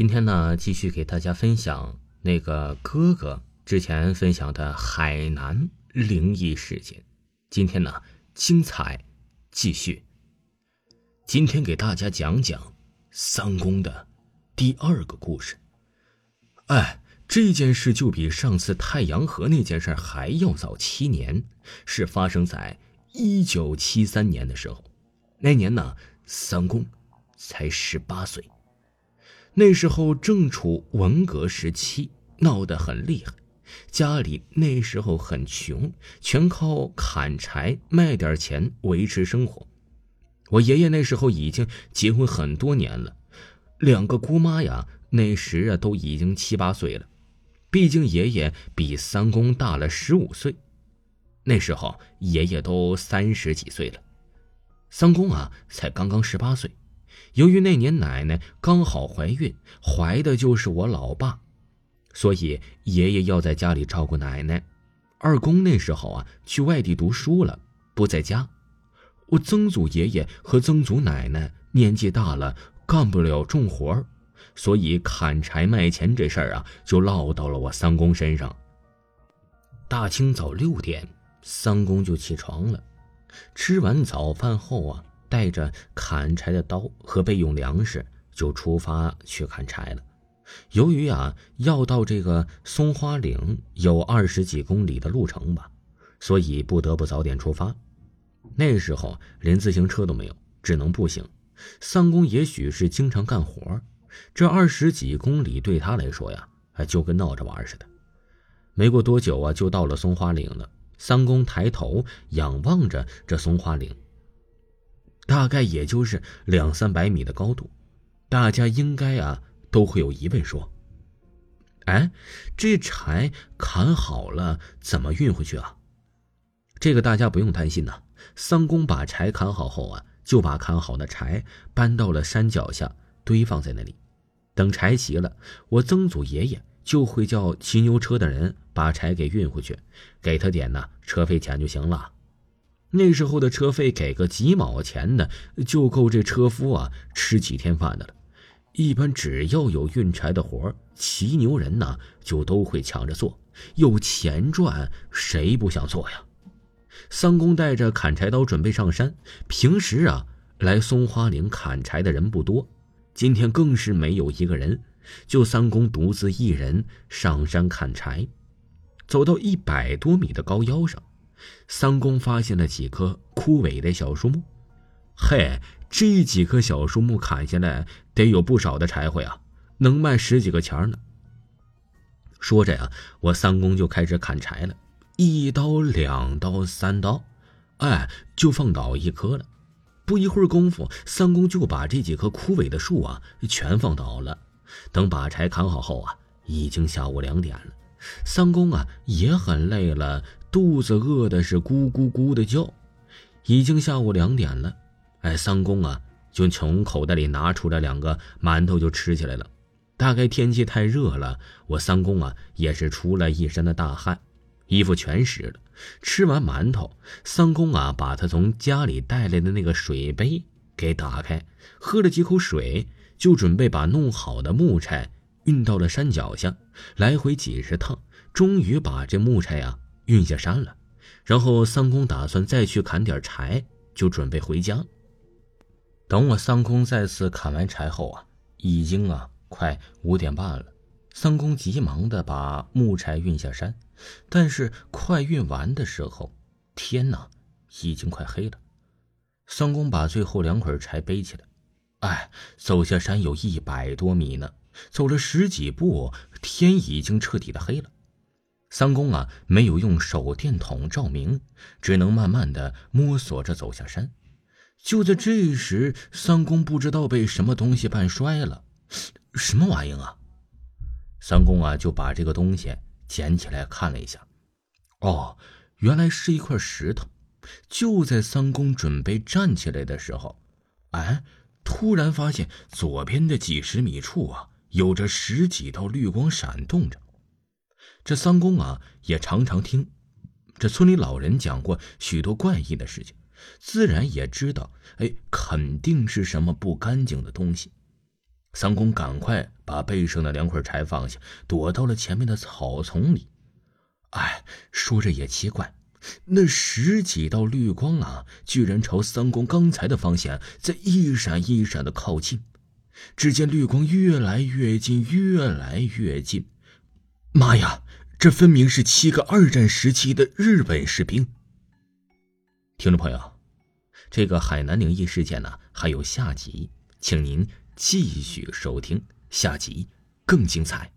今天呢，继续给大家分享那个哥哥之前分享的海南灵异事件。今天呢，精彩继续。今天给大家讲讲三公的第二个故事。哎，这件事就比上次太阳河那件事还要早七年，是发生在一九七三年的时候。那年呢，三公才十八岁。那时候正处文革时期，闹得很厉害，家里那时候很穷，全靠砍柴卖点钱维持生活。我爷爷那时候已经结婚很多年了，两个姑妈呀，那时啊都已经七八岁了，毕竟爷爷比三公大了十五岁，那时候爷爷都三十几岁了，三公啊才刚刚十八岁。由于那年奶奶刚好怀孕，怀的就是我老爸，所以爷爷要在家里照顾奶奶。二公那时候啊去外地读书了，不在家。我曾祖爷爷和曾祖奶奶年纪大了，干不了重活所以砍柴卖钱这事儿啊就落到了我三公身上。大清早六点，三公就起床了，吃完早饭后啊。带着砍柴的刀和备用粮食，就出发去砍柴了。由于啊要到这个松花岭有二十几公里的路程吧，所以不得不早点出发。那时候连自行车都没有，只能步行。三公也许是经常干活，这二十几公里对他来说呀，就跟闹着玩似的。没过多久啊，就到了松花岭了。三公抬头仰望着这松花岭。大概也就是两三百米的高度，大家应该啊都会有疑问说：“哎，这柴砍好了怎么运回去啊？”这个大家不用担心呐。三公把柴砍好后啊，就把砍好的柴搬到了山脚下堆放在那里，等柴齐了，我曾祖爷爷就会叫骑牛车的人把柴给运回去，给他点呢车费钱就行了。那时候的车费给个几毛钱呢，就够这车夫啊吃几天饭的了。一般只要有运柴的活骑牛人呢就都会抢着做，有钱赚，谁不想做呀？三公带着砍柴刀准备上山。平时啊，来松花岭砍柴的人不多，今天更是没有一个人，就三公独自一人上山砍柴。走到一百多米的高腰上。三公发现了几棵枯萎的小树木，嘿，这几棵小树木砍下来得有不少的柴火呀，能卖十几个钱呢。说着呀，我三公就开始砍柴了，一刀、两刀、三刀，哎，就放倒一棵了。不一会儿功夫，三公就把这几棵枯萎的树啊全放倒了。等把柴砍好后啊，已经下午两点了。三公啊也很累了。肚子饿的是咕咕咕的叫，已经下午两点了。哎，三公啊，就从口袋里拿出来两个馒头就吃起来了。大概天气太热了，我三公啊也是出了一身的大汗，衣服全湿了。吃完馒头，三公啊把他从家里带来的那个水杯给打开，喝了几口水，就准备把弄好的木柴运到了山脚下，来回几十趟，终于把这木柴呀。运下山了，然后三公打算再去砍点柴，就准备回家。等我三公再次砍完柴后啊，已经啊快五点半了。三公急忙的把木柴运下山，但是快运完的时候，天哪，已经快黑了。三公把最后两捆柴背起来，哎，走下山有一百多米呢，走了十几步，天已经彻底的黑了。三公啊，没有用手电筒照明，只能慢慢的摸索着走下山。就在这时，三公不知道被什么东西绊摔了，什么玩意啊？三公啊，就把这个东西捡起来看了一下，哦，原来是一块石头。就在三公准备站起来的时候，哎，突然发现左边的几十米处啊，有着十几道绿光闪动着。这三公啊，也常常听这村里老人讲过许多怪异的事情，自然也知道，哎，肯定是什么不干净的东西。三公赶快把背上的两捆柴放下，躲到了前面的草丛里。哎，说着也奇怪，那十几道绿光啊，居然朝三公刚才的方向在一闪一闪的靠近。只见绿光越来越近，越来越近。妈呀，这分明是七个二战时期的日本士兵！听众朋友，这个海南灵异事件呢，还有下集，请您继续收听，下集更精彩。